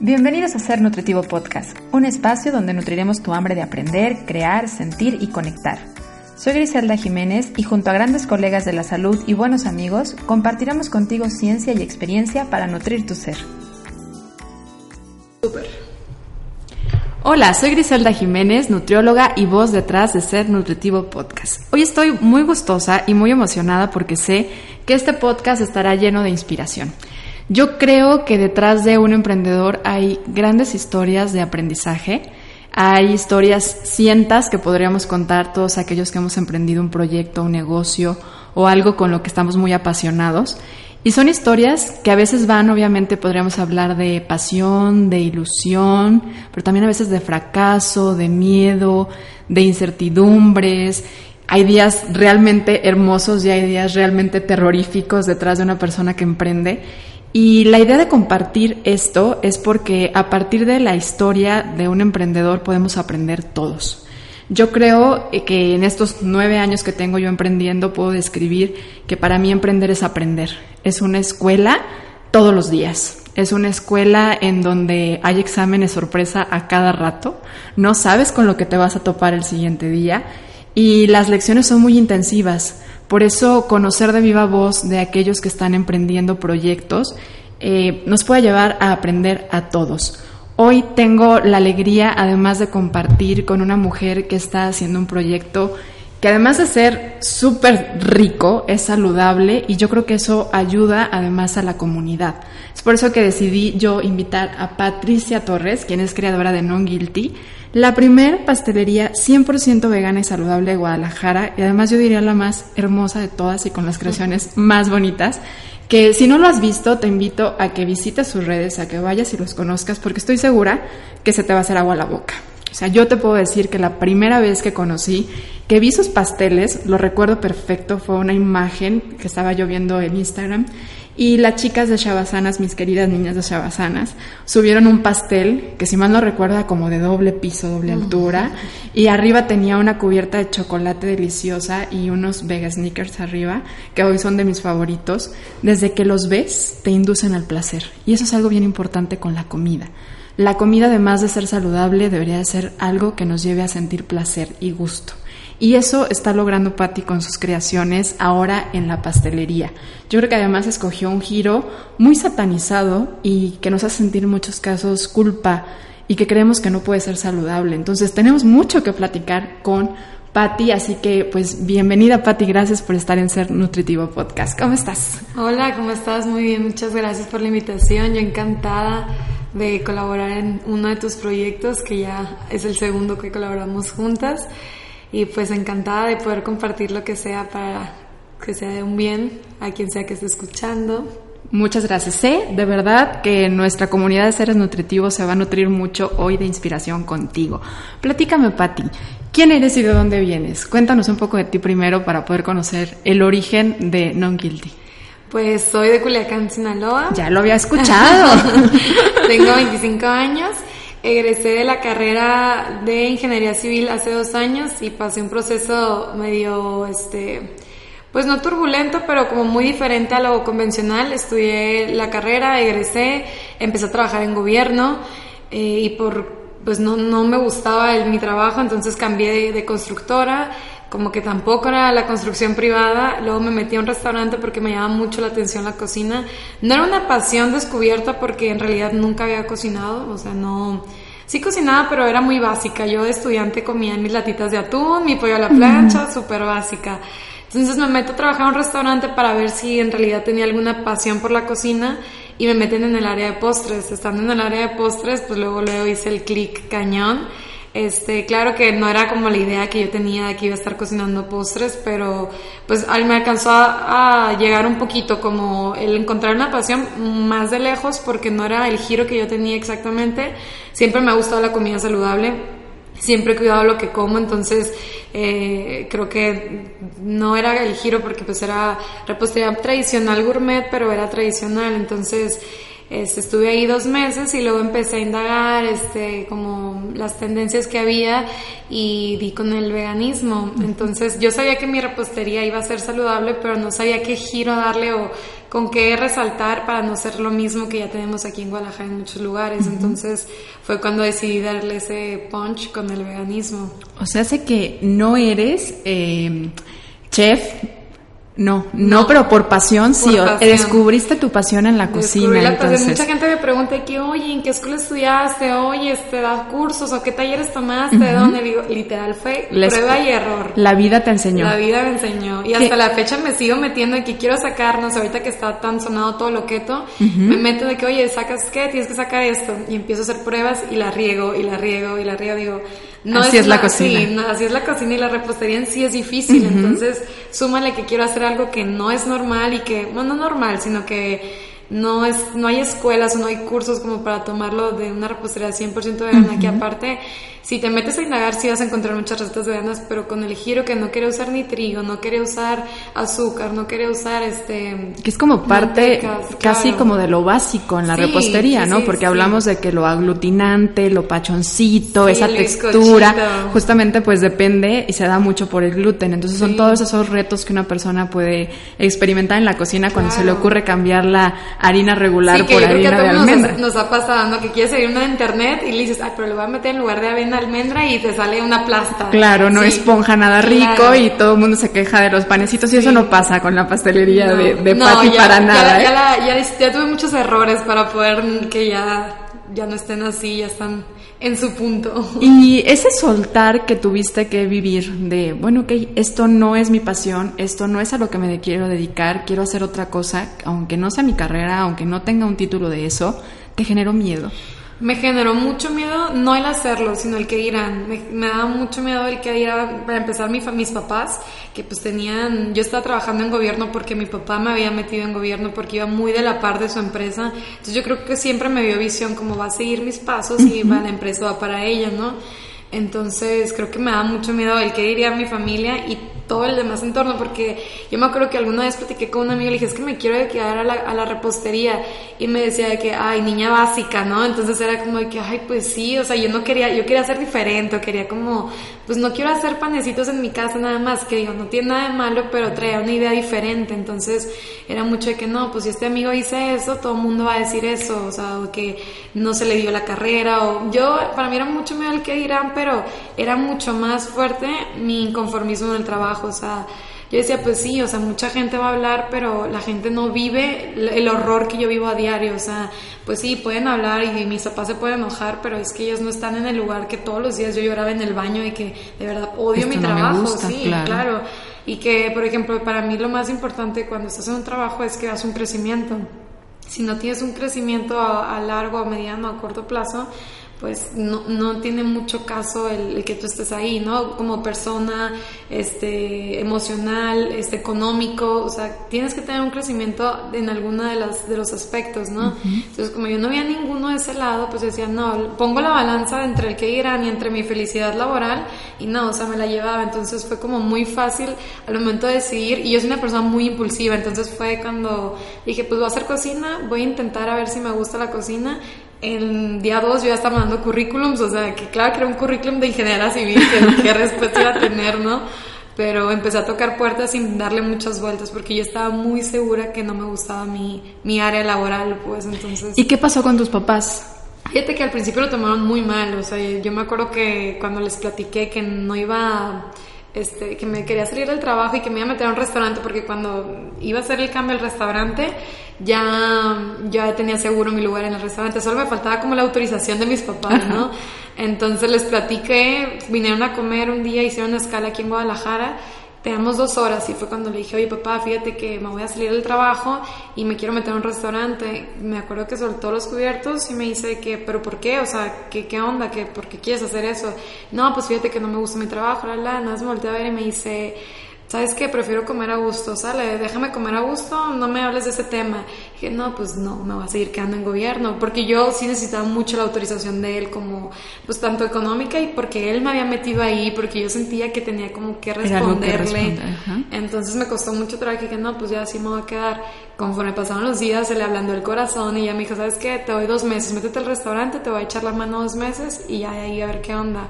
Bienvenidos a Ser Nutritivo Podcast, un espacio donde nutriremos tu hambre de aprender, crear, sentir y conectar. Soy Griselda Jiménez y junto a grandes colegas de la salud y buenos amigos, compartiremos contigo ciencia y experiencia para nutrir tu ser. Hola, soy Griselda Jiménez, nutrióloga y voz detrás de Ser Nutritivo Podcast. Hoy estoy muy gustosa y muy emocionada porque sé que este podcast estará lleno de inspiración. Yo creo que detrás de un emprendedor hay grandes historias de aprendizaje, hay historias cientas que podríamos contar todos aquellos que hemos emprendido un proyecto, un negocio o algo con lo que estamos muy apasionados. Y son historias que a veces van, obviamente podríamos hablar de pasión, de ilusión, pero también a veces de fracaso, de miedo, de incertidumbres. Hay días realmente hermosos y hay días realmente terroríficos detrás de una persona que emprende. Y la idea de compartir esto es porque a partir de la historia de un emprendedor podemos aprender todos. Yo creo que en estos nueve años que tengo yo emprendiendo puedo describir que para mí emprender es aprender. Es una escuela todos los días. Es una escuela en donde hay exámenes sorpresa a cada rato. No sabes con lo que te vas a topar el siguiente día y las lecciones son muy intensivas. Por eso conocer de viva voz de aquellos que están emprendiendo proyectos eh, nos puede llevar a aprender a todos. Hoy tengo la alegría, además de compartir con una mujer que está haciendo un proyecto que además de ser súper rico, es saludable y yo creo que eso ayuda además a la comunidad. Es por eso que decidí yo invitar a Patricia Torres, quien es creadora de Non Guilty, la primer pastelería 100% vegana y saludable de Guadalajara y además yo diría la más hermosa de todas y con las creaciones más bonitas que si no lo has visto te invito a que visites sus redes, a que vayas y los conozcas porque estoy segura que se te va a hacer agua a la boca. O sea, yo te puedo decir que la primera vez que conocí, que vi sus pasteles, lo recuerdo perfecto, fue una imagen que estaba yo viendo en Instagram y las chicas de Shabasanas, mis queridas niñas de Shabasanas, subieron un pastel que si mal no recuerda como de doble piso, doble altura, y arriba tenía una cubierta de chocolate deliciosa y unos Vega Sneakers arriba, que hoy son de mis favoritos. Desde que los ves, te inducen al placer. Y eso es algo bien importante con la comida. La comida, además de ser saludable, debería de ser algo que nos lleve a sentir placer y gusto. Y eso está logrando Patty con sus creaciones ahora en la pastelería. Yo creo que además escogió un giro muy satanizado y que nos hace sentir en muchos casos culpa y que creemos que no puede ser saludable. Entonces tenemos mucho que platicar con Patti, así que pues bienvenida Patti, gracias por estar en Ser Nutritivo Podcast. ¿Cómo estás? Hola, ¿cómo estás? Muy bien, muchas gracias por la invitación. Yo encantada de colaborar en uno de tus proyectos, que ya es el segundo que colaboramos juntas y pues encantada de poder compartir lo que sea para que sea de un bien a quien sea que esté escuchando. Muchas gracias. Sé de verdad que nuestra comunidad de seres nutritivos se va a nutrir mucho hoy de inspiración contigo. Platícame, Patti, ¿quién eres y de dónde vienes? Cuéntanos un poco de ti primero para poder conocer el origen de Non Guilty. Pues soy de Culiacán, Sinaloa. Ya lo había escuchado. Tengo 25 años Egresé de la carrera de ingeniería civil hace dos años y pasé un proceso medio, este, pues no turbulento, pero como muy diferente a lo convencional. Estudié la carrera, egresé, empecé a trabajar en gobierno eh, y por, pues no, no me gustaba el, mi trabajo, entonces cambié de constructora como que tampoco era la construcción privada, luego me metí a un restaurante porque me llamaba mucho la atención la cocina. No era una pasión descubierta porque en realidad nunca había cocinado, o sea, no... Sí cocinaba, pero era muy básica. Yo de estudiante comía mis latitas de atún, mi pollo a la plancha, súper básica. Entonces me meto a trabajar en un restaurante para ver si en realidad tenía alguna pasión por la cocina y me meten en el área de postres. Estando en el área de postres, pues luego luego hice el clic cañón este, claro que no era como la idea que yo tenía de que iba a estar cocinando postres, pero pues me alcanzó a, llegar un poquito como el encontrar una pasión más de lejos porque no era el giro que yo tenía exactamente. Siempre me ha gustado la comida saludable, siempre he cuidado lo que como, entonces eh, creo que no era el giro porque pues era repostería tradicional gourmet, pero era tradicional, entonces este, estuve ahí dos meses y luego empecé a indagar este, como las tendencias que había y di con el veganismo. Entonces yo sabía que mi repostería iba a ser saludable, pero no sabía qué giro darle o con qué resaltar para no ser lo mismo que ya tenemos aquí en Guadalajara en muchos lugares. Entonces fue cuando decidí darle ese punch con el veganismo. O sea, sé que no eres eh, chef no, no, pero por pasión sí. Descubriste tu pasión en la cocina. La entonces. Mucha gente me pregunta que, oye, ¿en qué escuela estudiaste? Oye, ¿te das cursos o qué talleres tomaste? ¿De dónde? Digo, literal fue prueba y error. La vida te enseñó. La vida me enseñó. Y hasta la fecha me sigo metiendo en que quiero sacarnos, ahorita que está tan sonado todo lo keto, me meto de que, oye, ¿sacas qué? Tienes que sacar esto. Y empiezo a hacer pruebas y la riego y la riego y la riego. Digo, no así es, la, cocina. así es la cocina y la repostería en sí es difícil. Entonces, súmale que quiero hacer algo que no es normal y que, bueno, no normal, sino que no es no hay escuelas o no hay cursos como para tomarlo de una repostería 100% vegana, que aparte si te metes a indagar, sí vas a encontrar muchas recetas veganas, pero con el giro que no quiere usar ni trigo, no quiere usar azúcar, no quiere usar este... Que es como parte casi como de lo básico en la repostería, ¿no? Porque hablamos de que lo aglutinante, lo pachoncito, esa textura, justamente pues depende y se da mucho por el gluten. Entonces son todos esos retos que una persona puede experimentar en la cocina cuando se le ocurre cambiar la harina regular por harina de almendra. Nos, nos ha pasado, Que quieres seguir una de internet y le dices, ay, pero le voy a meter en lugar de avena almendra y te sale una plasta. Claro, no esponja nada rico y todo el mundo se queja de los panecitos y eso no pasa con la pastelería de, de Pati para nada. ¿eh? Ya, ya, tuve muchos errores para poder que ya, ya no estén así, ya están en su punto. Y ese soltar que tuviste que vivir de, bueno, ok, esto no es mi pasión, esto no es a lo que me quiero dedicar, quiero hacer otra cosa, aunque no sea mi carrera, aunque no tenga un título de eso, te generó miedo me generó mucho miedo no el hacerlo, sino el que irán. Me, me daba mucho miedo el que irán, para empezar mi, mis papás, que pues tenían, yo estaba trabajando en gobierno porque mi papá me había metido en gobierno porque iba muy de la par de su empresa. Entonces yo creo que siempre me dio visión como va a seguir mis pasos y va, la empresa va para ella, ¿no? Entonces creo que me da mucho miedo el que iría a mi familia y todo el demás entorno, porque yo me acuerdo que alguna vez platiqué con una amiga y le dije, es que me quiero quedar a la, a la repostería, y me decía de que, ay, niña básica, ¿no? Entonces era como de que, ay, pues sí, o sea, yo no quería, yo quería ser diferente, quería como, pues no quiero hacer panecitos en mi casa nada más, que digo, no tiene nada de malo, pero traía una idea diferente, entonces era mucho de que, no, pues si este amigo dice eso, todo el mundo va a decir eso, o sea, que no se le dio la carrera, o yo, para mí era mucho miedo el que dirán, pero era mucho más fuerte mi inconformismo en el trabajo, o sea, yo decía, pues sí, o sea, mucha gente va a hablar, pero la gente no vive el horror que yo vivo a diario, o sea, pues sí, pueden hablar y mis papás se pueden enojar, pero es que ellos no están en el lugar que todos los días yo lloraba en el baño y que de verdad odio mi trabajo, sí, claro. Y que, por ejemplo, para mí lo más importante cuando estás en un trabajo es que das un crecimiento. Si no tienes un crecimiento a, a largo, a mediano, a corto plazo, pues no, no tiene mucho caso el, que tú estés ahí, ¿no? Como persona, este, emocional, este, económico, o sea, tienes que tener un crecimiento en alguno de, las, de los aspectos, ¿no? Entonces, como yo no veía ninguno de ese lado, pues decía, no, pongo la balanza entre el que irán y entre mi felicidad laboral, y no, o sea, me la llevaba, entonces fue como muy fácil al momento de decidir, y yo soy una persona muy impulsiva, entonces fue cuando dije, pues voy a hacer cocina, voy a intentar a ver si me gusta la cocina, el día 2 yo ya estaba mandando currículums, o sea, que claro que era un currículum de ingeniería civil, que qué respuesta iba a tener, ¿no? Pero empecé a tocar puertas sin darle muchas vueltas porque yo estaba muy segura que no me gustaba mi, mi área laboral, pues entonces... ¿Y qué pasó con tus papás? Fíjate que al principio lo tomaron muy mal, o sea, yo me acuerdo que cuando les platiqué que no iba... Este, que me quería salir del trabajo y que me iba a meter a un restaurante porque cuando iba a hacer el cambio al restaurante ya, ya tenía seguro mi lugar en el restaurante, solo me faltaba como la autorización de mis papás, ¿no? Entonces les platiqué, vinieron a comer un día, hicieron una escala aquí en Guadalajara, teníamos dos horas y fue cuando le dije, oye papá, fíjate que me voy a salir del trabajo y me quiero meter a un restaurante. Me acuerdo que soltó los cubiertos y me dice que, pero ¿por qué? O sea, ¿qué, qué onda? ¿Qué, ¿Por qué quieres hacer eso? No, pues fíjate que no me gusta mi trabajo, la, la, nada más me volteé a ver y me dice ¿sabes qué? Prefiero comer a gusto, sale, déjame comer a gusto, no me hables de ese tema. dije, no, pues no, me voy a seguir quedando en gobierno, porque yo sí necesitaba mucho la autorización de él, como, pues tanto económica y porque él me había metido ahí, porque yo sentía que tenía como que responderle. Entonces me costó mucho trabajo y dije, no, pues ya así me voy a quedar. Conforme pasaron los días, se le hablando el corazón y ya me dijo, ¿sabes qué? Te doy dos meses, métete al restaurante, te voy a echar la mano dos meses y ya ahí a ver qué onda.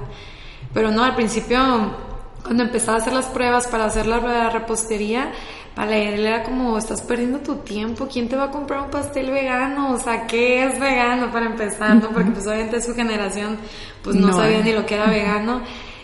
Pero no, al principio cuando empezaba a hacer las pruebas para hacer la repostería, para él era como, estás perdiendo tu tiempo, ¿quién te va a comprar un pastel vegano? O sea, ¿qué es vegano para empezar? ¿no? Porque pues obviamente su generación pues no, sabía ni lo que era vegano.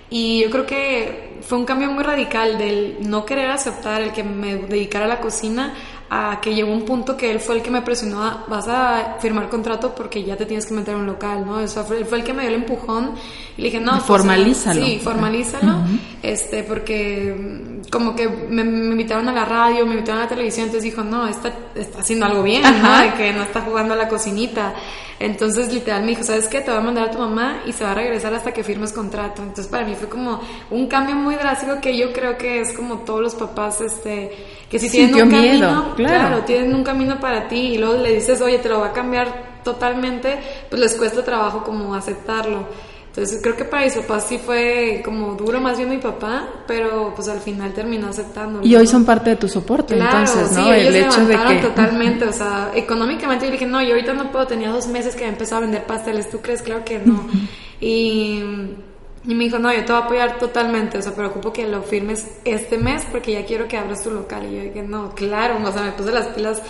Y yo creo que fue un cambio muy radical del no querer aceptar el que me dedicara a la cocina a que llegó un punto que él fue el que me presionó a, vas a firmar contrato porque ya te tienes que meter en un local, ¿no? Eso fue, él fue el que me dio el empujón y le dije, no, pues, formalízalo. sí, formalízalo, este, porque mm, como que me, invitaron a la radio, me invitaron a la televisión, entonces dijo, no, está, está haciendo algo bien, ¿no? De que no está jugando a la cocinita. Entonces, literal, me dijo, ¿sabes qué? Te va a mandar a tu mamá y se va a regresar hasta que firmes contrato. Entonces, para mí fue como un cambio muy drástico que yo creo que es como todos los papás, este, que si tienen un camino, claro. tienen un camino para ti y luego le dices, oye, te lo va a cambiar totalmente, pues les cuesta trabajo como aceptarlo. Entonces creo que para mis papás sí fue como duro, más bien mi papá, pero pues al final terminó aceptando. Y hoy son parte de tu soporte, entonces, ¿no? Sí, el hecho de que totalmente, o sea, económicamente yo dije, no, yo ahorita no puedo, tenía dos meses que empezado a vender pasteles, ¿tú crees? Claro que no. y, y me dijo, no, yo te voy a apoyar totalmente, o sea, preocupo que lo firmes este mes porque ya quiero que abras tu local. Y yo dije, no, claro, o sea, me puse las pilas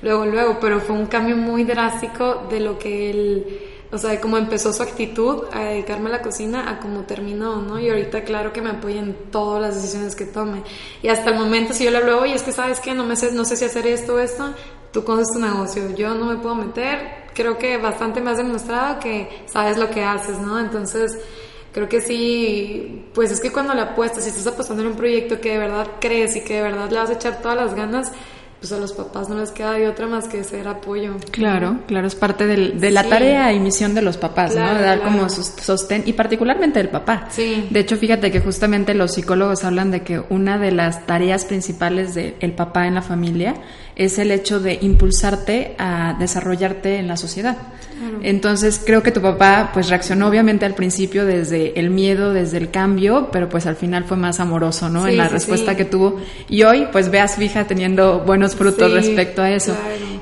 luego, luego, pero fue un cambio muy drástico de lo que él o sea, de cómo empezó su actitud a dedicarme a la cocina a cómo terminó, ¿no? Y ahorita claro que me apoya en todas las decisiones que tome. Y hasta el momento si yo le hablo, oye, es que sabes que no, me sé, no sé si hacer esto o esto, tú conoces tu negocio, yo no me puedo meter, creo que bastante me has demostrado que sabes lo que haces, ¿no? Entonces, creo que sí, pues es que cuando le apuestas, si estás apostando en un proyecto que de verdad crees y que de verdad le vas a echar todas las ganas, pues a los papás no les queda de otra más que ser apoyo. Claro, claro, es parte del, de la tarea y misión de los papás, ¿no? De dar como sostén, y particularmente del papá. Sí. De hecho, fíjate que justamente los psicólogos hablan de que una de las tareas principales del papá en la familia es el hecho de impulsarte a desarrollarte en la sociedad. Entonces creo que tu papá pues reaccionó obviamente al principio desde el miedo, desde el cambio, pero pues al final fue más amoroso, ¿no? en la respuesta que tuvo. Y hoy pues ve a su hija teniendo buenos frutos respecto a eso.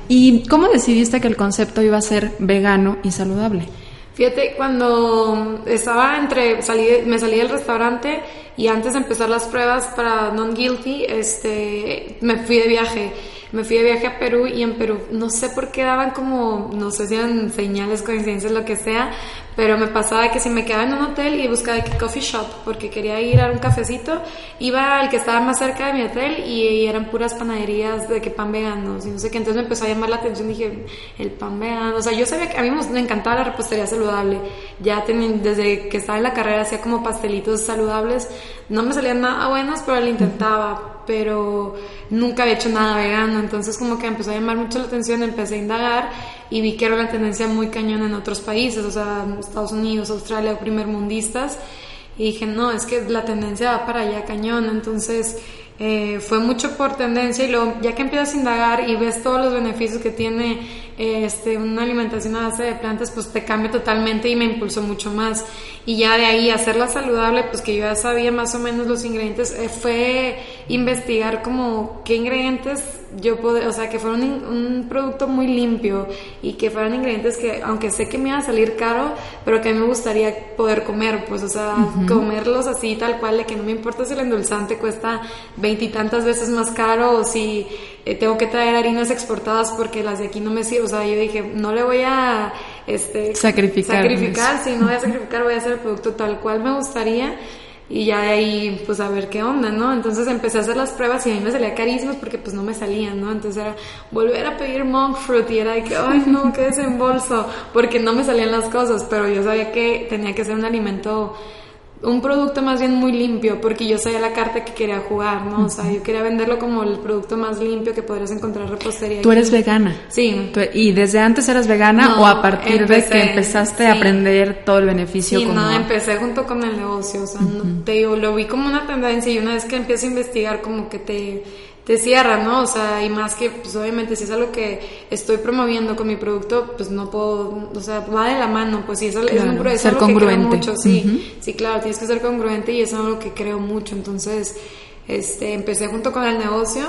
¿Y cómo decidiste que el concepto iba a ser vegano y saludable? Fíjate, cuando estaba entre, salí, me salí del restaurante y antes de empezar las pruebas para Non Guilty, este, me fui de viaje me fui de viaje a Perú y en Perú no sé por qué daban como, no sé si eran señales, coincidencias, lo que sea, pero me pasaba que si me quedaba en un hotel y buscaba que coffee shop porque quería ir a un cafecito, iba al que estaba más cerca de mi hotel y, eran puras panaderías de que pan vegano, y no sé qué, entonces me empezó a llamar la atención, dije, el pan vegano, o sea, yo sabía que a mí me encantaba la repostería saludable, ya desde que estaba en la carrera hacía como pastelitos saludables, no me salían nada buenos, pero lo intentaba, pero nunca había hecho nada vegano, entonces como que empezó a llamar mucho la atención, empecé a indagar y vi que era una tendencia muy cañona en otros países, o sea, Estados Unidos, Australia, primermundistas, y dije, no, es que la tendencia va para allá cañón, entonces eh, fue mucho por tendencia y luego ya que empiezas a indagar y ves todos los beneficios que tiene este, una alimentación a base de plantas, pues te cambia totalmente y me impulsó mucho más. Y ya de ahí hacerla saludable, pues que yo ya sabía más o menos los ingredientes, eh, fue investigar como qué ingredientes yo puedo, o sea, que fuera un, producto muy limpio y que fueran ingredientes que, aunque sé que me iba a salir caro, pero que a mí me gustaría poder comer, pues, o sea, comerlos así tal cual, de que no me importa si el endulzante cuesta veintitantas veces más caro o si eh, tengo que traer harinas exportadas porque las de aquí no me sirven, o sea, yo dije, no le voy a este, sacrificar, sacrificar, si no voy a sacrificar, voy a hacer el producto tal cual me gustaría y ya de ahí pues a ver qué onda, ¿no? Entonces empecé a hacer las pruebas y a mí me salía carísimos porque pues no me salían, ¿no? Entonces era volver a pedir monk fruit y era de que, ay no, qué desembolso, porque no me salían las cosas, pero yo sabía que tenía que ser un alimento un producto más bien muy limpio, porque yo sabía la carta que quería jugar, ¿no? O sea, yo quería venderlo como el producto más limpio que podrías encontrar en repostería. ¿Tú eres vegana? Sí. ¿Y desde antes eras vegana o a partir de que empezaste a aprender todo el beneficio? Sí, no, empecé junto con el negocio, o sea, te digo, lo vi como una tendencia y una vez que empiezo a investigar como que te te cierra, ¿no? O sea, y más que, pues obviamente, si es algo que estoy promoviendo con mi producto, pues no puedo, o sea, va de la mano, pues sí, es, es un proceso ser congruente. mucho, sí, sí, claro, tienes que ser congruente y es algo que creo mucho, entonces, este, empecé junto con el negocio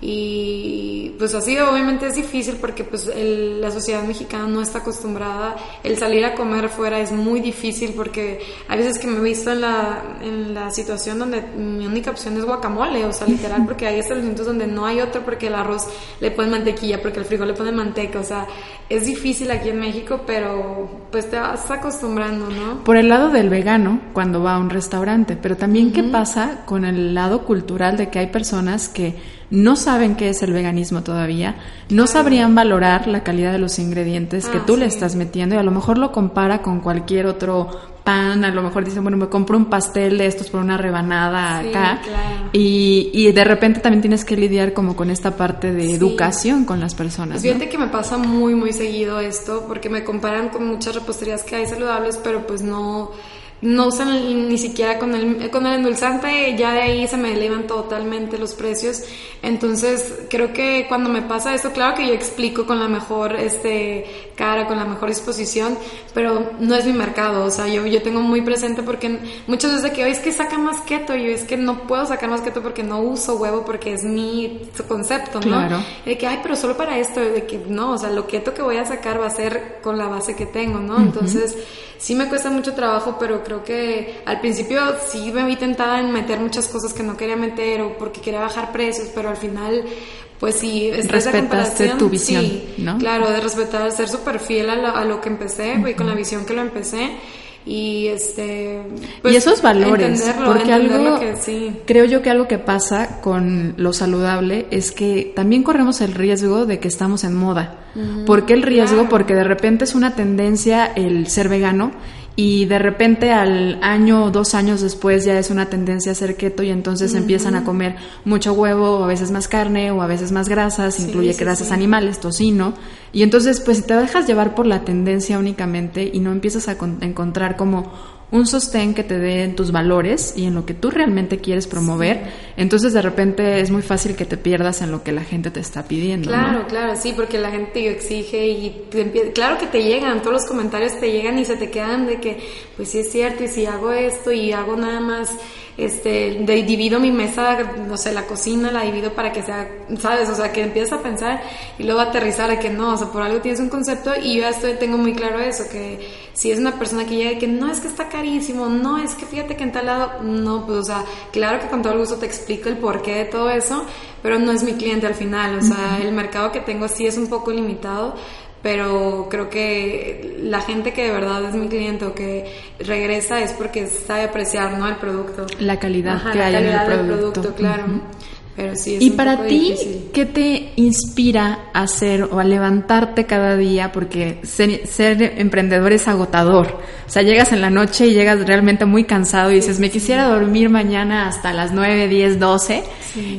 y pues así obviamente es difícil porque pues la sociedad mexicana no está acostumbrada el salir a comer fuera es muy difícil porque hay veces que me he visto en la, en la situación donde mi única opción es guacamole o sea literal porque hay establecimientos donde no hay otro porque el arroz le ponen mantequilla porque el frijol le ponen manteca o sea es difícil aquí en México pero pues te vas acostumbrando ¿no? por el lado del vegano cuando va a un restaurante pero también qué pasa con el lado cultural de que hay personas que no saben qué es el veganismo todavía, no sabrían valorar la calidad de los ingredientes que ah, tú le estás metiendo y a lo mejor lo compara con cualquier otro pan, a lo mejor dicen, bueno, me compro un pastel de estos por una rebanada acá y, y, de repente también tienes que lidiar como con esta parte de educación con las personas. Pues fíjate que me pasa muy, muy seguido esto porque me comparan con muchas reposterías que hay saludables, pero pues no no usan ni siquiera con el, con el endulzante, ya de ahí se me elevan totalmente los precios. Entonces, creo que cuando me pasa esto, claro que yo explico con la mejor este, cara, con la mejor disposición, pero no es mi mercado. O sea, yo, yo tengo muy presente porque muchas veces que, hoy es que saca más keto, y yo es que no puedo sacar más keto porque no uso huevo, porque es mi concepto, ¿no? Claro. de que, ay, pero solo para esto, de que no, o sea, lo keto que voy a sacar va a ser con la base que tengo, ¿no? Entonces, sí me cuesta mucho trabajo, pero creo que al principio sí me vi tentada en meter muchas cosas que no quería meter o porque quería bajar precios, pero al final pues sí, respetaste tu visión, ¿no? Claro, de respetar, ser súper fiel a lo, que empecé y con la visión que lo empecé y este pues, y esos valores porque algo creo yo que algo que pasa con lo saludable es que también corremos el riesgo de que estamos en moda ¿por qué el riesgo? porque de repente es una tendencia el ser vegano y de repente al año o dos años después ya es una tendencia a ser keto y entonces empiezan a comer mucho huevo o a veces más carne o a veces más grasas, incluye grasas animales, tocino. Y entonces pues te dejas llevar por la tendencia únicamente y no empiezas a encontrar como un sostén que te dé en tus valores y en lo que tú realmente quieres promover, entonces de repente es muy fácil que te pierdas en lo que la gente te está pidiendo. Claro, claro, sí, porque la gente te exige y claro que te llegan, todos los comentarios te llegan y se te quedan de que, pues sí es cierto, y si hago esto y hago nada más este, de, divido mi mesa, no sé, la cocina la divido para que sea, ¿sabes? O sea, que empiezas a pensar y luego aterrizar a que no, o sea, por algo tienes un concepto y yo ya estoy, tengo muy claro eso, que si es una persona que llega y que no es que está carísimo, no es que fíjate que en tal lado, no, pues, o sea, claro que con todo el gusto te explico el porqué de todo eso, pero no es mi cliente al final, o sea, el mercado que tengo sí es un poco limitado, pero creo que la gente que de verdad es mi cliente o que regresa es porque sabe apreciar ¿no? el producto. La calidad que hay en el producto. claro. Pero sí es y para ti, ¿qué te inspira a hacer o a levantarte cada día? Porque ser, ser, emprendedor es agotador. O sea, llegas en la noche y llegas realmente muy cansado y dices, me quisiera dormir mañana hasta las 9, 10, 12.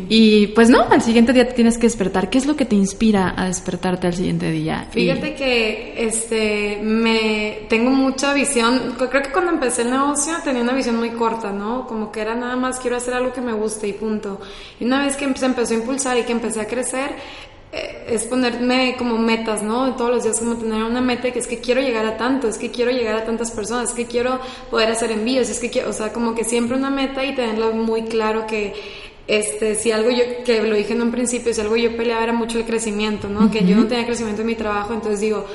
Y pues no, al siguiente día tienes que despertar. ¿Qué es lo que te inspira a despertarte al siguiente día? Fíjate que este me tengo mucha visión. Creo que cuando empecé el negocio tenía una visión muy corta, ¿no? Como que era nada más quiero hacer algo que me guste y punto. Y una vez que se empezó a impulsar y que empecé a crecer, eh, es ponerme como metas, ¿no? Todos los días como tener una meta que es que quiero llegar a tanto, es que quiero llegar a tantas personas, es que quiero poder hacer envíos, es que quiero, o sea, como que siempre una meta y tenerlo muy claro que este, si algo yo, que lo dije en un principio, si algo yo peleaba era mucho el crecimiento, ¿no? Que yo no tenía crecimiento en mi trabajo, entonces digo,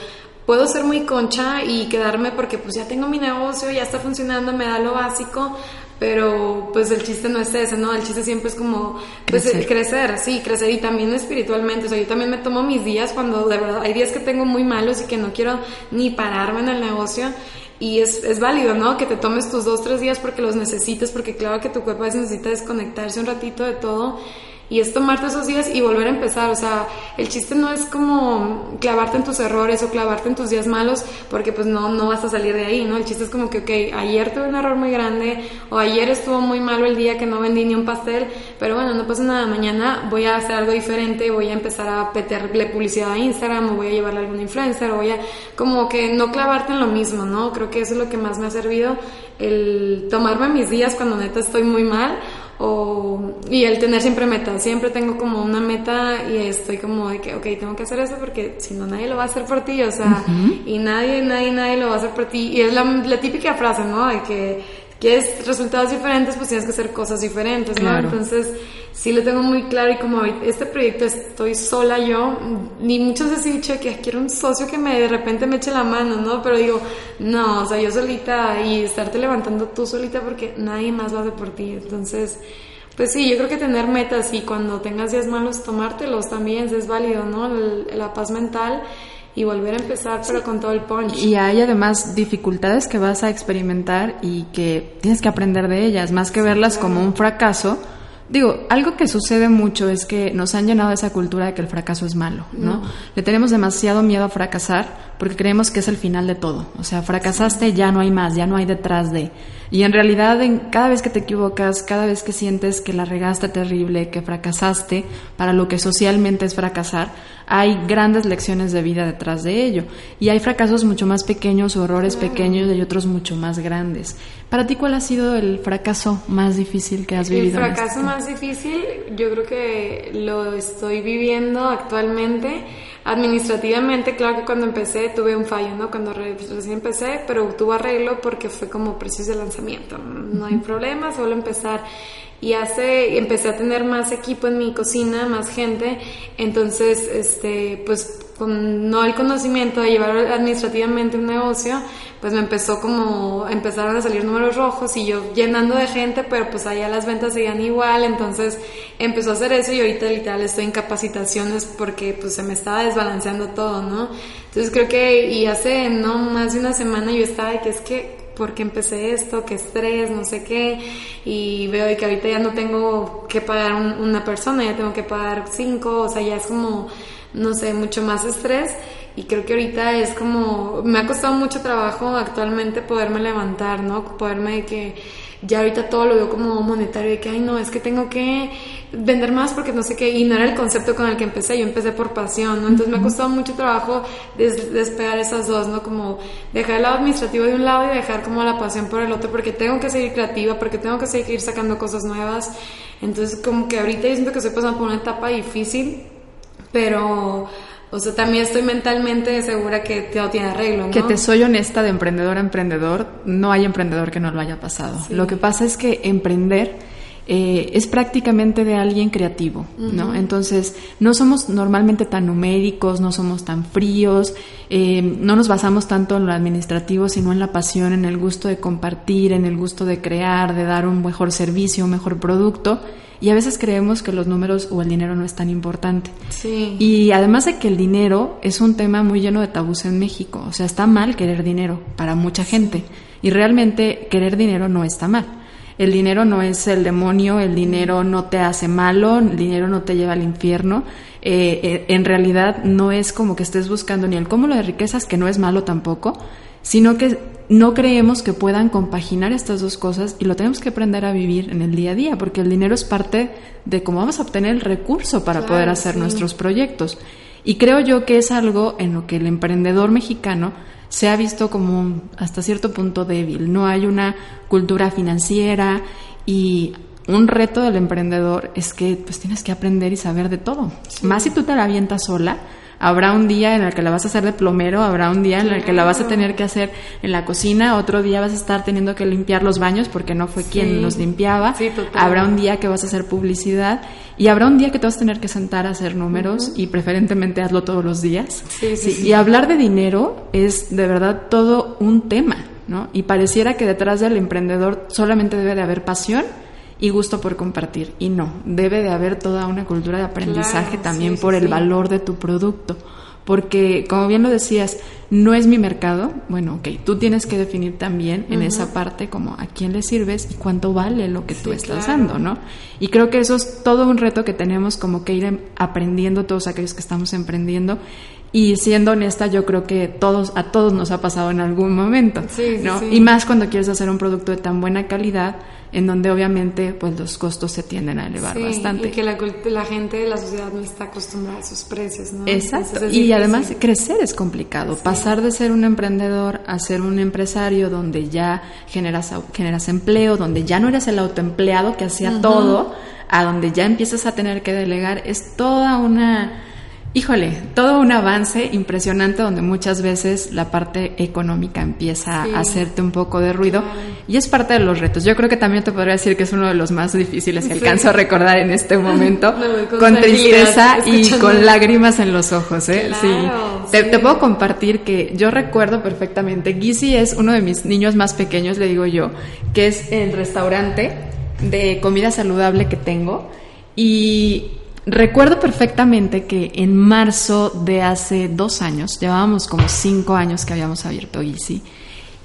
puedo ser muy concha y quedarme porque pues ya tengo mi negocio, ya está funcionando, me da lo básico, pero pues el chiste no es ese, ¿no? El chiste siempre es como pues crecer. crecer, sí, crecer y también espiritualmente, o sea, yo también me tomo mis días cuando de verdad hay días que tengo muy malos y que no quiero ni pararme en el negocio y es, es válido, ¿no? Que te tomes tus dos, tres días porque los necesites, porque claro que tu cuerpo a veces necesita desconectarse un ratito de todo y es tomarte esos días y volver a empezar. O sea, el chiste no es como clavarte en tus errores o clavarte en tus días malos, porque pues no, no vas a salir de ahí, ¿no? El chiste es como que, ok, ayer tuve un error muy grande o ayer estuvo muy malo el día que no vendí ni un pastel, pero bueno, no pasa nada. Mañana voy a hacer algo diferente, voy a empezar a meterle publicidad a Instagram o voy a llevarle a algún influencer o voy a, como que no clavarte en lo mismo, ¿no? Creo que eso es lo que más me ha servido, el tomarme mis días cuando neta estoy muy mal o, y el tener siempre metas, siempre tengo como una meta y estoy como de que, ok, tengo que hacer eso porque si no nadie lo va a hacer por ti, o sea, y nadie, nadie, nadie lo va a hacer por ti. Y es la, la típica frase, ¿no? De que quieres resultados diferentes, pues tienes que hacer cosas diferentes, ¿no? Entonces, sí lo tengo muy claro y como este proyecto estoy sola yo, ni muchas veces he dicho que quiero un socio que me de repente me eche la mano, ¿no? Pero digo, no, o sea, yo solita y estarte levantando tú solita porque nadie más lo hace por ti. Entonces, pues sí, yo creo que tener metas y cuando tengas días malos tomártelos también es válido, ¿no? la paz mental y volver a empezar, pero con todo el punch. Y hay además dificultades que vas a experimentar y que tienes que aprender de ellas, más que verlas como un fracaso Digo, algo que sucede mucho es que nos han llenado esa cultura de que el fracaso es malo, ¿no? Le tenemos demasiado miedo a fracasar porque creemos que es el final de todo. O sea, fracasaste, ya no hay más, ya no hay detrás de. Y en realidad, en, cada vez que te equivocas, cada vez que sientes que la regaste terrible, que fracasaste, para lo que socialmente es fracasar, hay grandes lecciones de vida detrás de ello. Y hay fracasos mucho más pequeños o errores pequeños y otros mucho más grandes. Para ti, ¿cuál ha sido el fracaso más difícil que has vivido? El fracaso este más difícil, yo creo que lo estoy viviendo actualmente. Administrativamente, claro que cuando empecé tuve un fallo, ¿no? Cuando recién empecé, pero tuvo arreglo porque fue como precios de lanzamiento. No hay problema, solo empezar y hace empecé a tener más equipo en mi cocina, más gente, entonces este pues con no el conocimiento de llevar administrativamente un negocio, pues me empezó como empezaron a salir números rojos y yo llenando de gente, pero pues allá las ventas seguían igual, entonces empezó a hacer eso y ahorita literal estoy en capacitaciones porque pues se me estaba desbalanceando todo, ¿no? Entonces creo que y hace no más de una semana yo estaba de que es que porque empecé esto, qué estrés, no sé qué, y veo que ahorita ya no tengo que pagar una persona, ya tengo que pagar cinco, o sea, ya es como, no sé, mucho más estrés. Y creo que ahorita es como, me ha costado mucho trabajo actualmente poderme levantar, ¿no? Poderme de que ya ahorita todo lo veo como monetario, de que, ay, no, es que tengo que vender más porque no sé qué, y no era el concepto con el que empecé, yo empecé por pasión, ¿no? Entonces me ha costado mucho trabajo despegar esas dos, ¿no? Como dejar el lado administrativo de un lado y dejar como la pasión por el otro, porque tengo que seguir creativa, porque tengo que seguir sacando cosas nuevas. Entonces como que ahorita yo siento que estoy pasando por una etapa difícil, pero o sea, también estoy mentalmente segura que todo tiene arreglo. ¿no? Que te soy honesta de emprendedor a emprendedor, no hay emprendedor que no lo haya pasado. Lo que pasa es que emprender eh, es prácticamente de alguien creativo, ¿no? Entonces, no somos normalmente tan numéricos, no somos tan fríos, eh, no nos basamos tanto en lo administrativo, sino en la pasión, en el gusto de compartir, en el gusto de crear, de dar un mejor servicio, un mejor producto. Y a veces creemos que los números o el dinero no es tan importante. Sí. Y además de que el dinero es un tema muy lleno de tabús en México. O sea, está mal querer dinero para mucha gente. Y realmente querer dinero no está mal. El dinero no es el demonio, el dinero no te hace malo, el dinero no te lleva al infierno. Eh, eh, en realidad no es como que estés buscando ni el cúmulo de riquezas, que no es malo tampoco, sino que no creemos que puedan compaginar estas dos cosas y lo tenemos que aprender a vivir en el día a día, porque el dinero es parte de cómo vamos a obtener el recurso para poder hacer nuestros proyectos. Y creo yo que es algo en lo que el emprendedor mexicano se ha visto como hasta cierto punto débil. No hay una cultura financiera y un reto del emprendedor es que pues tienes que aprender y saber de todo. Más si tú te la avientas sola, Habrá un día en el que la vas a hacer de plomero, habrá un día en el que la vas a tener que hacer en la cocina, otro día vas a estar teniendo que limpiar los baños porque no fue quien los limpiaba, habrá un día que vas a hacer publicidad y habrá un día que te vas a tener que sentar a hacer números y preferentemente hazlo todos los días. y hablar de dinero es de verdad todo un tema, ¿no? Y pareciera que detrás del emprendedor solamente debe de haber pasión y gusto por compartir. Y no, debe de haber toda una cultura de aprendizaje también por el valor de tu producto. Porque, como bien lo decías, no es mi mercado. Bueno, ok, tú tienes que definir también en esa parte como a quién le sirves y cuánto vale lo que tú estás dando, ¿no? Y creo que eso es todo un reto que tenemos como que ir aprendiendo todos aquellos que estamos emprendiendo y siendo honesta, yo creo que todos, a todos nos ha pasado en algún momento, ¿no? Y más cuando quieres hacer un producto de tan buena calidad, en donde obviamente pues los costos se tienden a elevar bastante. Y que la, la, gente de la sociedad no está acostumbrada a esos precios, ¿no? Exacto. Y además crecer es complicado. Pasar de ser un emprendedor a ser un empresario donde ya generas, generas empleo, donde ya no eres el autoempleado que hacía todo, a donde ya empiezas a tener que delegar, es toda una híjole, todo un avance impresionante donde muchas veces la parte económica empieza a hacerte un poco de ruido y es parte de los retos. Yo creo que también te podría decir que es uno de los más difíciles que alcanzo a recordar en este momento, con, tristeza y con lágrimas en los ojos. ¿eh? sí. Te, puedo compartir que yo recuerdo perfectamente, Gizi es uno de mis niños más pequeños, le digo yo, que es el restaurante de comida saludable que tengo y Recuerdo perfectamente que en marzo de hace dos años, llevábamos como cinco años que habíamos abierto Easy,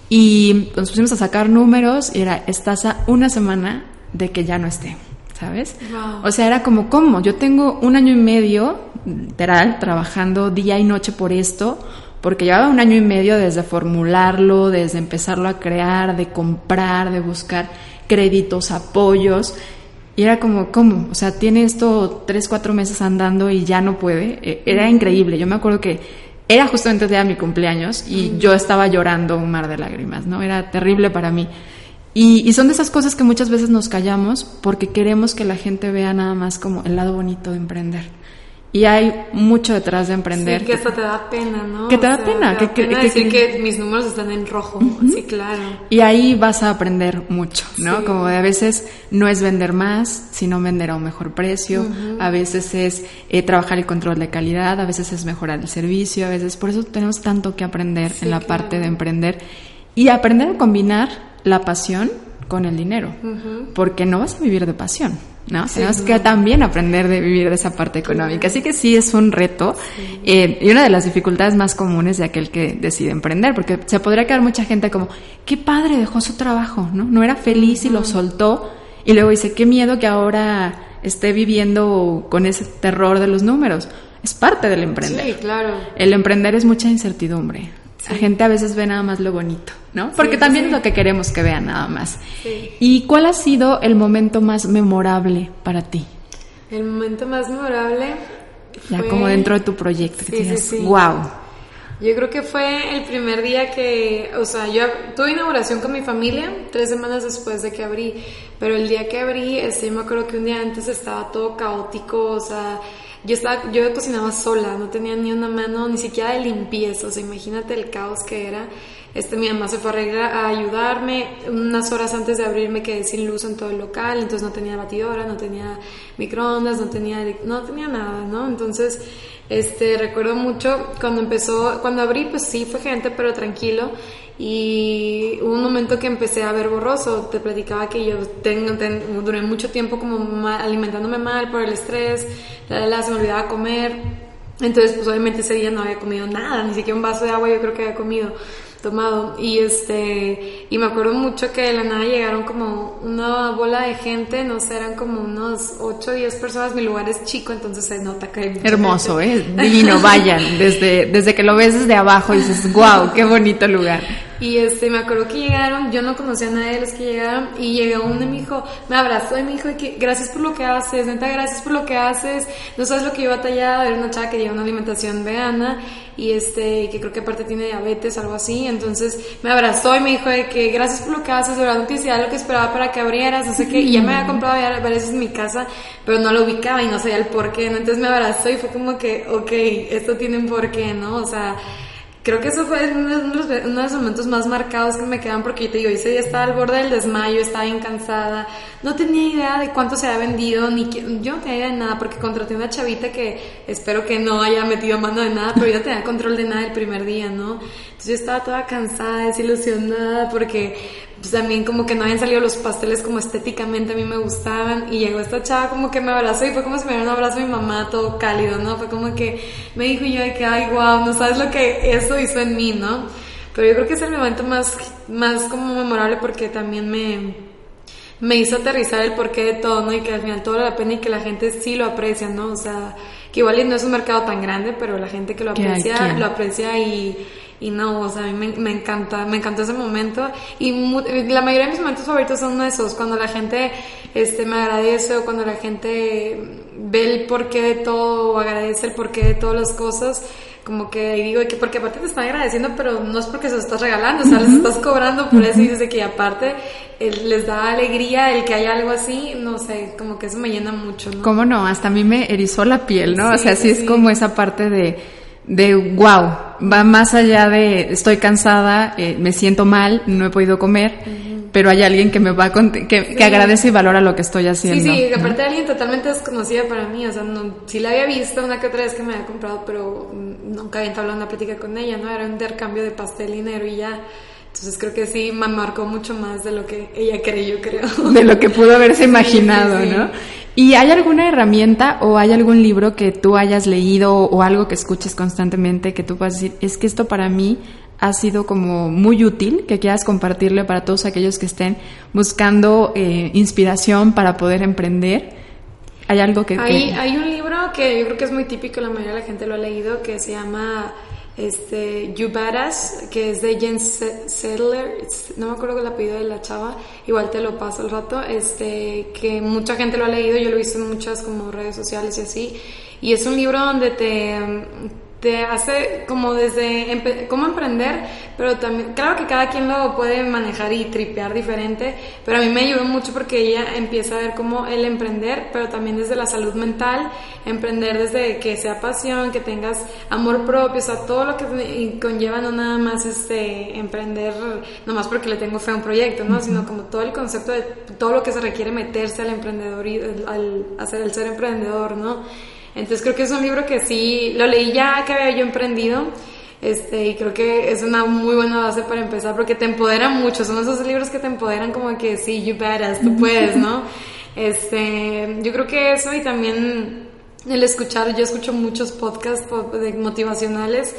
y nos pusimos a sacar números y era, estás a una semana de que ya no esté, ¿sabes? O sea, era como, ¿cómo? Yo tengo un año y medio, literal, trabajando día y noche por esto, porque llevaba un año y medio desde formularlo, desde empezarlo a crear, de comprar, de buscar créditos, apoyos, y era como, ¿cómo? O sea, tiene esto tres, cuatro meses andando y ya no puede. E, era increíble. Yo me acuerdo que era justamente el día de mi cumpleaños y yo estaba llorando un mar de lágrimas, ¿no? Era terrible para mí. Y, y, son de esas cosas que muchas veces nos callamos porque queremos que la gente vea nada más como el lado bonito de emprender. Y hay mucho detrás de emprender. Sí, que hasta te da pena, ¿no? Que te da pena. que, que, decir que, mis números están en rojo. Sí, claro. Y ahí vas a aprender mucho, ¿no? Como de a veces no es vender más, sino vender a un mejor precio. A veces es eh, trabajar el control de calidad. A veces es mejorar el servicio. A veces, por eso tenemos tanto que aprender en la parte de emprender. Y aprender a combinar la pasión con el dinero. Porque no vas a vivir de pasión. ¿no? Tenemos que también aprender de vivir de esa parte económica. Así que sí es un reto eh, y una de las dificultades más comunes de aquel que decide emprender, porque se podría quedar mucha gente como, qué padre, dejó su trabajo, ¿no? No era feliz y lo soltó y luego dice, qué miedo que ahora esté viviendo con ese terror de los números. Es parte del emprender. Sí, claro. El emprender es mucha incertidumbre. La gente a veces ve nada más lo bonito, ¿no? Porque también es lo que queremos que vean nada más. ¿Y cuál ha sido el momento más memorable para ti? El momento más memorable. Ya como dentro de tu proyecto, que wow. Yo creo que fue el primer día que, o sea, yo tuve inauguración con mi familia tres semanas después de que abrí, pero el día que abrí, este, yo me acuerdo que un día antes estaba todo caótico, o sea, yo estaba, yo cocinaba sola, no tenía ni una mano, ni siquiera de limpieza, o sea, imagínate el caos que era. Este, mi mamá se fue a, a ayudarme, unas horas antes de abrir me quedé sin luz en todo el local, entonces no tenía batidora, no tenía microondas, no tenía, no tenía nada, ¿no? Entonces, este, recuerdo mucho cuando empezó, cuando abrí, pues sí, fue gente, pero tranquilo, y hubo un momento que empecé a ver borroso. Te platicaba que yo tengo, duré mucho tiempo como alimentándome mal por el estrés, la, la, se me olvidaba comer. Entonces, pues obviamente ese día no había comido nada, ni siquiera un vaso de agua yo creo que había comido tomado. Y este y me acuerdo mucho que de la nada llegaron como una bola de gente no sé eran como unos 8 o 10 personas. Mi lugar es chico entonces se nota que hay hermoso eh divino vayan desde desde que lo ves desde abajo y dices wow qué bonito lugar y este, me acuerdo que llegaron, yo no conocía a nadie de los que llegaron, y llegó uno y me dijo, me abrazó y me dijo que gracias por lo que haces, neta, gracias por lo que haces, no sabes lo que yo he batallado, era una chava que lleva una alimentación vegana, y este, que creo que aparte tiene diabetes, algo así, entonces me abrazó y me dijo de que gracias por lo que haces, de verdad no te lo que esperaba para que abrieras, no sé qué, y ya me había comprado ya varias veces en mi casa, pero no lo ubicaba y no sabía el por qué, ¿no? entonces me abrazó y fue como que, ok, esto tiene un porqué, ¿no? O sea, creo que eso fue uno de, los, momentos más marcados que me quedan porque yo te digo, ese día estaba al borde del desmayo, estaba bien cansada, no tenía idea de cuánto se había vendido, ni yo no tenía idea de nada porque contraté una chavita que espero que no haya metido mano de nada, pero yo no tenía control de nada el primer día, ¿no? Entonces yo estaba toda cansada, desilusionada porque pues también como que no habían salido los pasteles como estéticamente a mí me gustaban y llegó esta chava como que me abrazó y fue como si me diera un abrazo a mi mamá todo cálido, ¿no? Fue como que me dijo yo de que, ay, wow, no sabes lo que eso hizo en mí, ¿no? Pero yo creo que es el momento más, más como memorable porque también me, me hizo aterrizar el porqué de todo, ¿no? Y que al final todo vale la pena y que la gente sí lo aprecia, ¿no? O sea, que igual no es un mercado tan grande, pero la gente que lo aprecia, lo aprecia y y no, o sea, a mí me, me encanta, me encantó ese momento. Y la mayoría de mis momentos favoritos son esos, cuando la gente este, me agradece o cuando la gente ve el porqué de todo o agradece el porqué de todas las cosas como que digo que porque aparte te están agradeciendo pero no es porque se lo estás regalando o sea les estás cobrando por eso y dices que aparte les da alegría el que haya algo así no sé como que eso me llena mucho ¿no? cómo no hasta a mí me erizó la piel no o sea sí, es como esa parte de de wow, va más allá de estoy cansada, eh, me siento mal, no he podido comer, pero hay alguien que me va a que, que, agradece y valora lo que estoy haciendo. Sí, sí, aparte de alguien totalmente desconocida para mí, o sea, no, sí la había visto una que otra vez que me había comprado, pero nunca había entablado una plática con ella, ¿no? Era un intercambio de pastel y dinero y ya. Entonces creo que sí me marcó mucho más de lo que ella creyó, creo. De lo que pudo haberse imaginado, ¿no? ¿Y hay alguna herramienta o hay algún libro que tú hayas leído o algo que escuches constantemente que tú puedas decir, es que esto para mí ha sido como muy útil, que quieras compartirle para todos aquellos que estén buscando eh, inspiración para poder emprender? ¿Hay algo que, hay, Hay un libro que yo creo que es muy típico, la mayoría de la gente lo ha leído, que se llama este, You Badass, que es de Jen Sedler, no me acuerdo el apellido de la chava, igual te lo paso al rato, este, que mucha gente lo ha leído, yo lo he visto en muchas como redes sociales y así, y es un libro donde te te hace como desde cómo emprender, pero también, claro que cada quien lo puede manejar y tripear diferente, pero a mí me ayudó mucho porque ella empieza a ver cómo el emprender, pero también desde la salud mental, emprender desde que sea pasión, que tengas amor propio, o sea, todo lo que conlleva no nada más este emprender, nomás porque le tengo fe a un proyecto, ¿no? Sino como todo el concepto de todo lo que se requiere meterse al emprendedor y al hacer el ser emprendedor, ¿no? Entonces creo que es un libro que sí, lo leí ya que había yo emprendido. Este, y creo que es una muy buena base para empezar porque te empodera mucho. Son esos libros que te empoderan como que sí, you badass, tú puedes, ¿no? Este, yo creo que eso y también el escuchar, yo escucho muchos podcasts motivacionales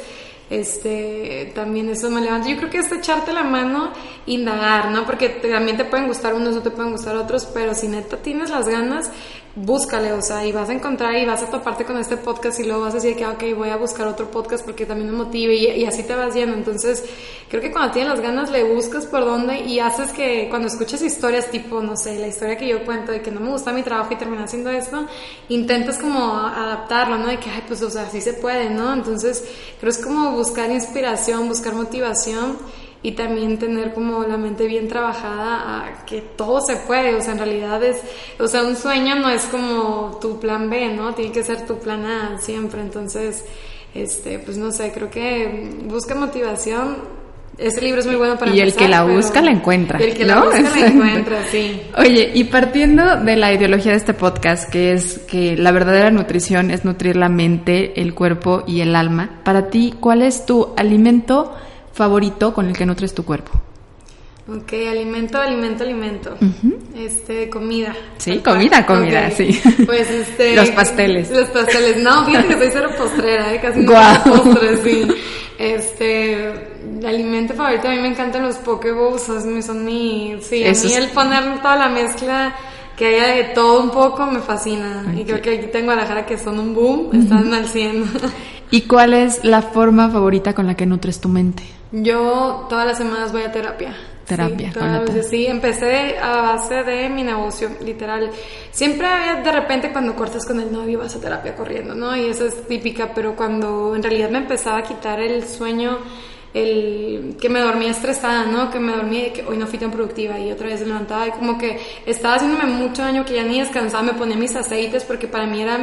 este, también eso me levanta. Yo creo que es echarte la mano, indagar, ¿no? Porque también te pueden gustar unos, no te pueden gustar otros, pero si neta tienes las ganas, búscale, o sea, y vas a encontrar y vas a toparte con este podcast y luego vas a decir que, ok, voy a buscar otro podcast porque también me motive y, así te vas yendo. Entonces, creo que cuando tienes las ganas le buscas por dónde y haces que cuando escuchas historias tipo, no sé, la historia que yo cuento de que no me gusta mi trabajo y terminé haciendo esto, intentas como adaptarlo, ¿no? De que, ay, pues, o sea, así se puede, ¿no? Entonces, creo que es como buscar inspiración, buscar motivación y también tener como la mente bien trabajada a que todo se puede, o sea, en realidad es, o sea, un sueño no es como tu plan B, ¿no? Tiene que ser tu plan A siempre, entonces, este, pues no sé, creo que busca motivación. Ese libro es muy bueno para Y el que la busca la encuentra. el que la busca la encuentra, sí. Oye, y partiendo de la ideología de este podcast, que es que la verdadera nutrición es nutrir la mente, el cuerpo y el alma, para ti, ¿cuál es tu alimento favorito con el que nutres tu cuerpo? Ok, alimento, alimento, alimento. Este, comida. Sí, comida, comida, sí. Pues este. los pasteles. Los pasteles. No, fíjate que soy cero postrera, ¿eh? casi no postres, sí. Este, alimento favorito, a mí me encantan los pokeballs, son mi. Sí, a mí el poner toda la mezcla que haya de todo un poco me fascina. Y creo que aquí tengo a la jara que son un boom, están al 100. ¿Y cuál es la forma favorita con la que nutres tu mente? Yo todas las semanas voy a terapia. Terapia, sí, sí, empecé a base de mi negocio, literal. Siempre había de repente cuando cortas con el novio vas a terapia corriendo, ¿no? Y eso es típica, pero cuando en realidad me empezaba a quitar el sueño el que me dormía estresada, ¿no? Que me dormía y que hoy no fui tan productiva y otra vez me levantaba y como que estaba haciéndome mucho daño que ya ni descansaba, me ponía mis aceites porque para mí era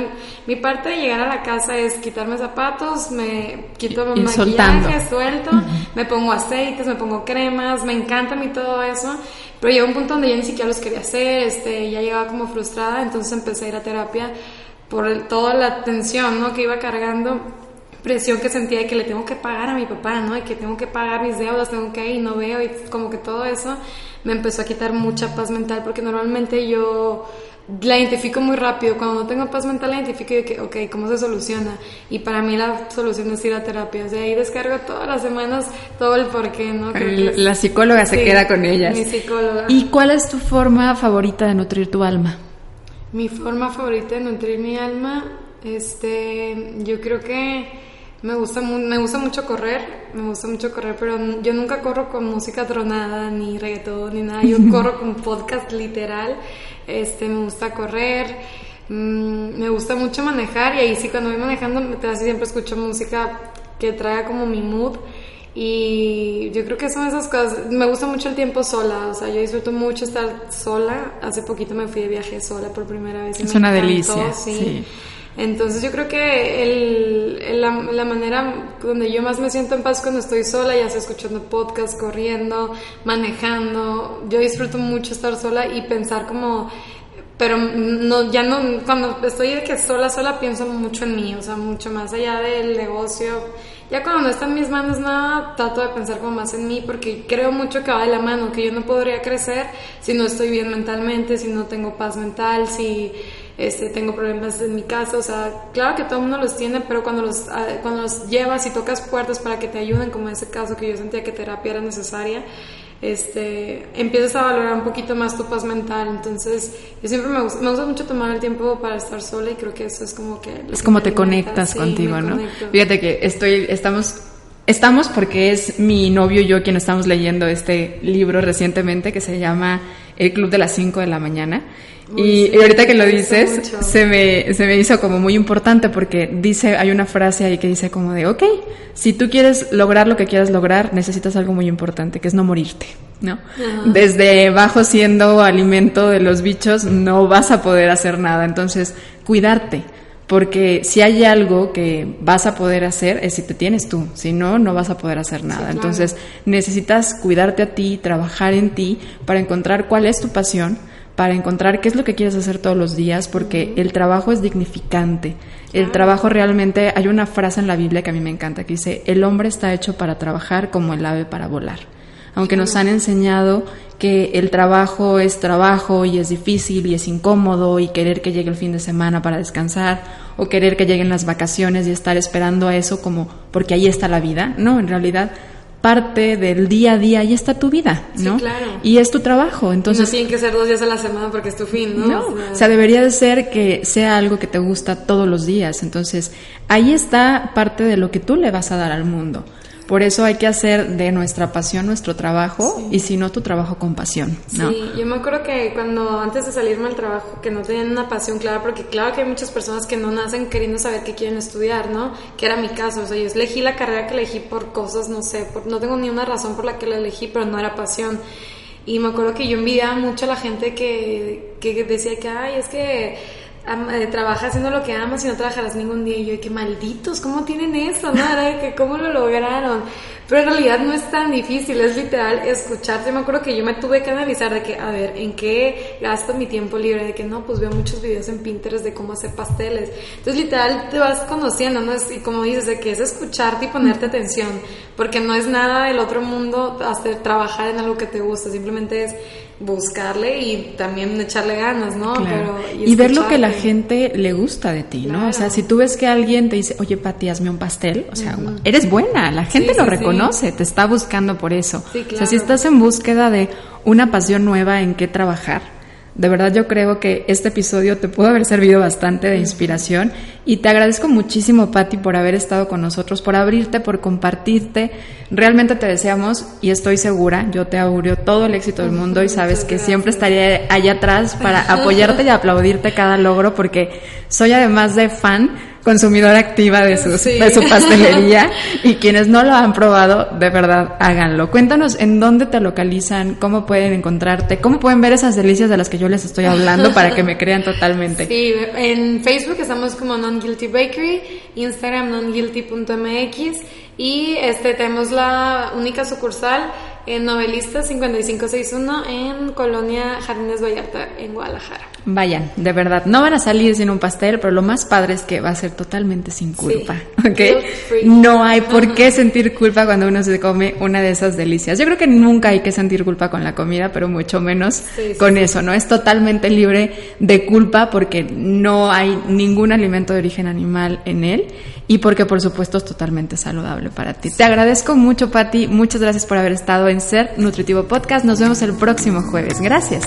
mi parte de llegar a la casa es quitarme zapatos, me quito mi maquillaje, suelto, me pongo aceites, me pongo cremas, me encanta a mí todo eso, pero llegó un punto donde ya ni siquiera los quería hacer, este, ya llegaba como frustrada, entonces empecé a ir a terapia por toda la tensión, ¿no? Que iba cargando presión que sentía de que le tengo que pagar a mi papá, ¿no? De que tengo que pagar mis deudas, tengo que ir y no veo y como que todo eso me empezó a quitar mucha paz mental porque normalmente yo la identifico muy rápido. Cuando no tengo paz mental la identifico y de que, ok, ¿cómo se soluciona? Y para mí la solución es ir a terapia. O sea, ahí descargo todas las semanas todo el porqué, ¿no? la psicóloga se queda con ellas. Mi psicóloga. ¿Y cuál es tu forma favorita de nutrir tu alma? Mi forma favorita de nutrir mi alma, este, yo creo que Me gusta, me gusta mucho correr, me gusta mucho correr, pero yo nunca corro con música tronada, ni reggaetón, ni nada. Yo corro con podcast literal. Este, me gusta correr, mm, me gusta mucho manejar y ahí sí cuando voy manejando casi siempre escucho música que traiga como mi mood. Y yo creo que son esas cosas. Me gusta mucho el tiempo sola, o sea, yo disfruto mucho estar sola. Hace poquito me fui de viaje sola por primera vez. Es una delicia. sí. Entonces yo creo que el, la, manera donde yo más me siento en paz cuando estoy sola, ya sea escuchando podcast, corriendo, manejando, yo disfruto mucho estar sola y pensar como pero no ya no cuando estoy de que sola sola pienso mucho en mí o sea mucho más allá del negocio. Ya cuando no está en mis manos nada trato de pensar como más en mí porque creo mucho que va de la mano que yo no podría crecer si no estoy bien mentalmente si no tengo paz mental si este, tengo problemas en mi casa, o sea, claro que todo el mundo los tiene, pero cuando los, ah, cuando los llevas y tocas puertas para que te ayuden, como en ese caso que yo sentía que terapia era necesaria, este, empiezas a valorar un poquito más tu paz mental. Entonces, yo siempre me gusta, me gusta mucho tomar el tiempo para estar sola y creo que eso es como que... Es como te conectas contigo, ¿no? Fíjate que estoy, estamos Estamos porque es mi novio y yo quien estamos leyendo este libro recientemente que se llama El Club de las 5 de la mañana y, ahorita que lo dices, se me, se me hizo como muy importante porque dice, hay una frase ahí que dice como de, ok, si tú quieres lograr lo que quieras lograr, necesitas algo muy importante, que es no morirte, ¿no? Desde bajo siendo alimento de los bichos, no vas a poder hacer nada. Entonces, cuidarte. Porque si hay algo que vas a poder hacer es si te tienes tú, si no, no vas a poder hacer nada. Entonces necesitas cuidarte a ti, trabajar en ti para encontrar cuál es tu pasión, para encontrar qué es lo que quieres hacer todos los días, porque el trabajo es dignificante. El trabajo realmente, hay una frase en la Biblia que a mí me encanta, que dice, el hombre está hecho para trabajar como el ave para volar. Aunque nos han enseñado que el trabajo es trabajo y es difícil y es incómodo y querer que llegue el fin de semana para descansar o querer que lleguen las vacaciones y estar esperando a eso como porque ahí está la vida. No, en realidad parte del día a día, ahí está tu vida, ¿no? Sí, claro. Y es tu trabajo, entonces... no tienen que ser dos días a la semana porque es tu fin, ¿no? No, o sea, debería de ser que sea algo que te gusta todos los días, entonces ahí está parte de lo que tú le vas a dar al mundo. Por eso hay que hacer de nuestra pasión nuestro trabajo y si no tu trabajo con pasión. ¿no? Sí, yo me acuerdo que cuando antes de salirme al trabajo, que no tenían una pasión clara, porque claro que hay muchas personas que no nacen queriendo saber qué quieren estudiar, ¿no? Que era mi caso, o sea, yo elegí la carrera que elegí por cosas, no sé, por, no tengo ni una razón por la que la elegí, pero no era pasión. Y me acuerdo que yo envidiaba mucho a la gente que, que decía que, ay, es que eh, trabaja haciendo lo que amas y no trabajarás ningún día. Y yo, qué malditos, ¿cómo tienen eso? ¿no? que ¿Cómo lo lograron? Pero en realidad no es tan difícil, es literal escucharte. me acuerdo que yo me tuve que analizar de que, a ver, ¿en qué gasto mi tiempo libre? De que no, pues veo muchos videos en Pinterest de cómo hacer pasteles. Entonces, literal, te vas conociendo, ¿no? y como dices, de que es escucharte y ponerte atención. Porque no es nada del otro mundo hacer, trabajar en algo que te gusta, simplemente es buscarle y también echarle ganas, ¿no? y, ver lo que la gente le gusta de ti, ¿no? O sea, si tú ves que alguien te dice, oye, Pati, hazme un pastel, o sea, eres buena, la gente lo reconoce, te está buscando por eso. O sea, si estás en búsqueda de una pasión nueva en qué trabajar, de verdad yo creo que este episodio te pudo haber servido bastante de inspiración y te agradezco muchísimo, Patti, por haber estado con nosotros, por abrirte, por compartirte. Realmente te deseamos y estoy segura, yo te auguro todo el éxito del mundo y sabes que siempre estaré allá atrás para apoyarte y aplaudirte cada logro porque soy además de fan consumidora activa de, sus, de su pastelería y quienes no lo han probado, de verdad, háganlo. Cuéntanos en dónde te localizan, cómo pueden encontrarte, cómo pueden ver esas delicias de las que yo les estoy hablando para que me crean totalmente. Sí, en Facebook estamos como Non Guilty Bakery, Instagram nonguilty.mx y este tenemos la única sucursal en Novelista 5561 en Colonia Jardines Vallarta, en Guadalajara. Vayan, de verdad, no van a salir sin un pastel, pero lo más padre es que va a ser totalmente sin culpa, ¿ok? No hay por qué sentir culpa cuando uno se come una de esas delicias. Yo creo que nunca hay que sentir culpa con la comida, pero mucho menos con eso, ¿no? Es totalmente libre de culpa porque no hay ningún alimento de origen animal en él y porque por supuesto es totalmente saludable para ti. Te agradezco mucho, Patti, muchas gracias por haber estado en Ser Nutritivo Podcast. Nos vemos el próximo jueves. Gracias.